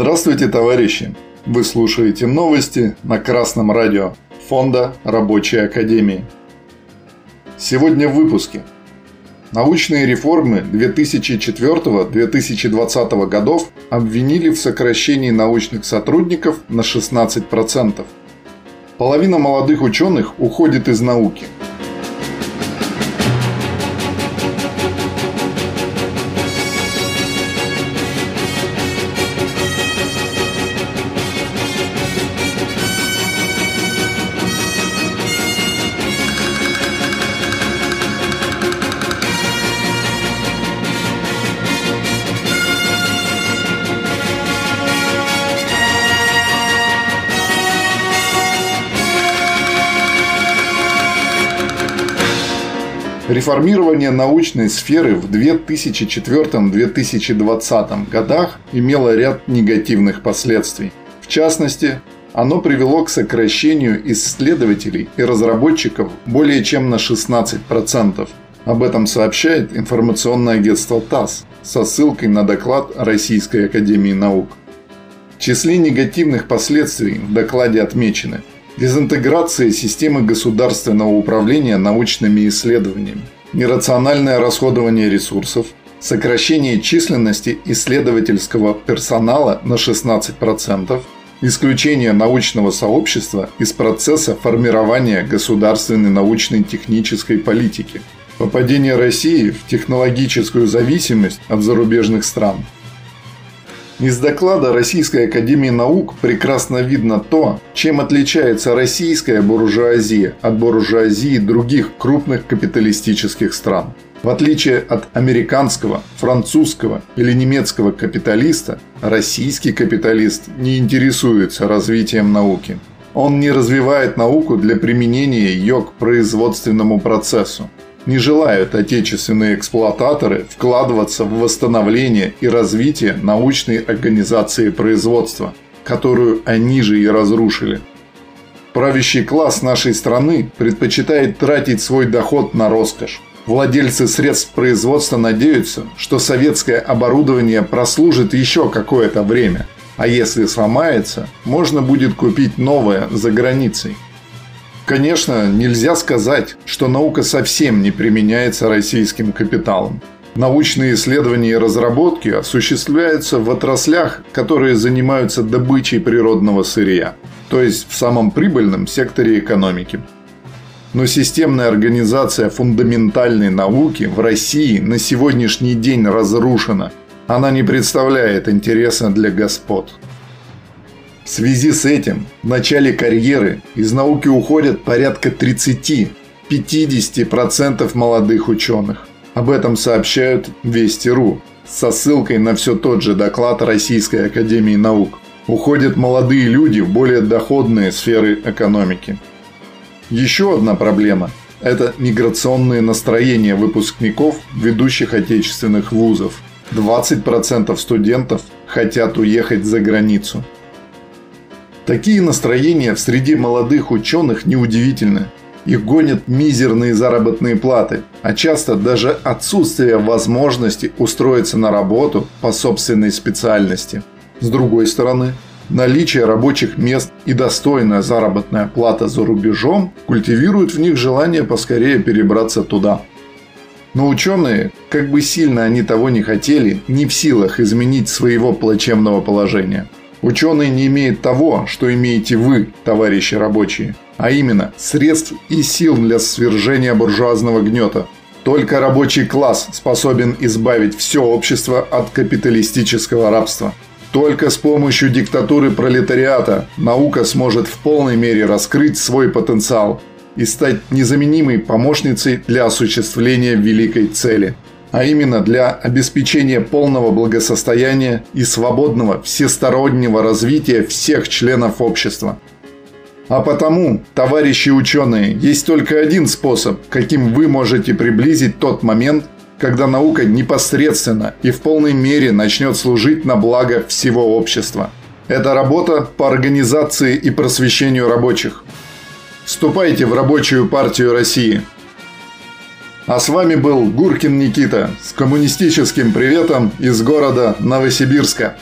Здравствуйте, товарищи! Вы слушаете новости на Красном радио Фонда Рабочей Академии. Сегодня в выпуске. Научные реформы 2004-2020 годов обвинили в сокращении научных сотрудников на 16%. Половина молодых ученых уходит из науки – Реформирование научной сферы в 2004-2020 годах имело ряд негативных последствий. В частности, оно привело к сокращению исследователей и разработчиков более чем на 16%. Об этом сообщает информационное агентство ТАСС со ссылкой на доклад Российской Академии Наук. В числе негативных последствий в докладе отмечены – Дезинтеграция системы государственного управления научными исследованиями, нерациональное расходование ресурсов, сокращение численности исследовательского персонала на 16%, исключение научного сообщества из процесса формирования государственной научной технической политики, попадение России в технологическую зависимость от зарубежных стран – из доклада Российской Академии Наук прекрасно видно то, чем отличается российская буржуазия от буржуазии других крупных капиталистических стран. В отличие от американского, французского или немецкого капиталиста, российский капиталист не интересуется развитием науки. Он не развивает науку для применения ее к производственному процессу не желают отечественные эксплуататоры вкладываться в восстановление и развитие научной организации производства, которую они же и разрушили. Правящий класс нашей страны предпочитает тратить свой доход на роскошь. Владельцы средств производства надеются, что советское оборудование прослужит еще какое-то время, а если сломается, можно будет купить новое за границей. Конечно, нельзя сказать, что наука совсем не применяется российским капиталом. Научные исследования и разработки осуществляются в отраслях, которые занимаются добычей природного сырья, то есть в самом прибыльном секторе экономики. Но системная организация фундаментальной науки в России на сегодняшний день разрушена. Она не представляет интереса для господ. В связи с этим в начале карьеры из науки уходят порядка 30-50% молодых ученых. Об этом сообщают Вести.ру со ссылкой на все тот же доклад Российской Академии Наук. Уходят молодые люди в более доходные сферы экономики. Еще одна проблема – это миграционные настроения выпускников ведущих отечественных вузов. 20% студентов хотят уехать за границу – Такие настроения в среде молодых ученых неудивительны. Их гонят мизерные заработные платы, а часто даже отсутствие возможности устроиться на работу по собственной специальности. С другой стороны, наличие рабочих мест и достойная заработная плата за рубежом культивируют в них желание поскорее перебраться туда. Но ученые, как бы сильно они того не хотели, не в силах изменить своего плачевного положения – Ученый не имеет того, что имеете вы, товарищи рабочие, а именно средств и сил для свержения буржуазного гнета. Только рабочий класс способен избавить все общество от капиталистического рабства. Только с помощью диктатуры пролетариата наука сможет в полной мере раскрыть свой потенциал и стать незаменимой помощницей для осуществления великой цели – а именно для обеспечения полного благосостояния и свободного всестороннего развития всех членов общества. А потому, товарищи ученые, есть только один способ, каким вы можете приблизить тот момент, когда наука непосредственно и в полной мере начнет служить на благо всего общества. Это работа по организации и просвещению рабочих. Вступайте в рабочую партию России – а с вами был Гуркин Никита с коммунистическим приветом из города Новосибирска.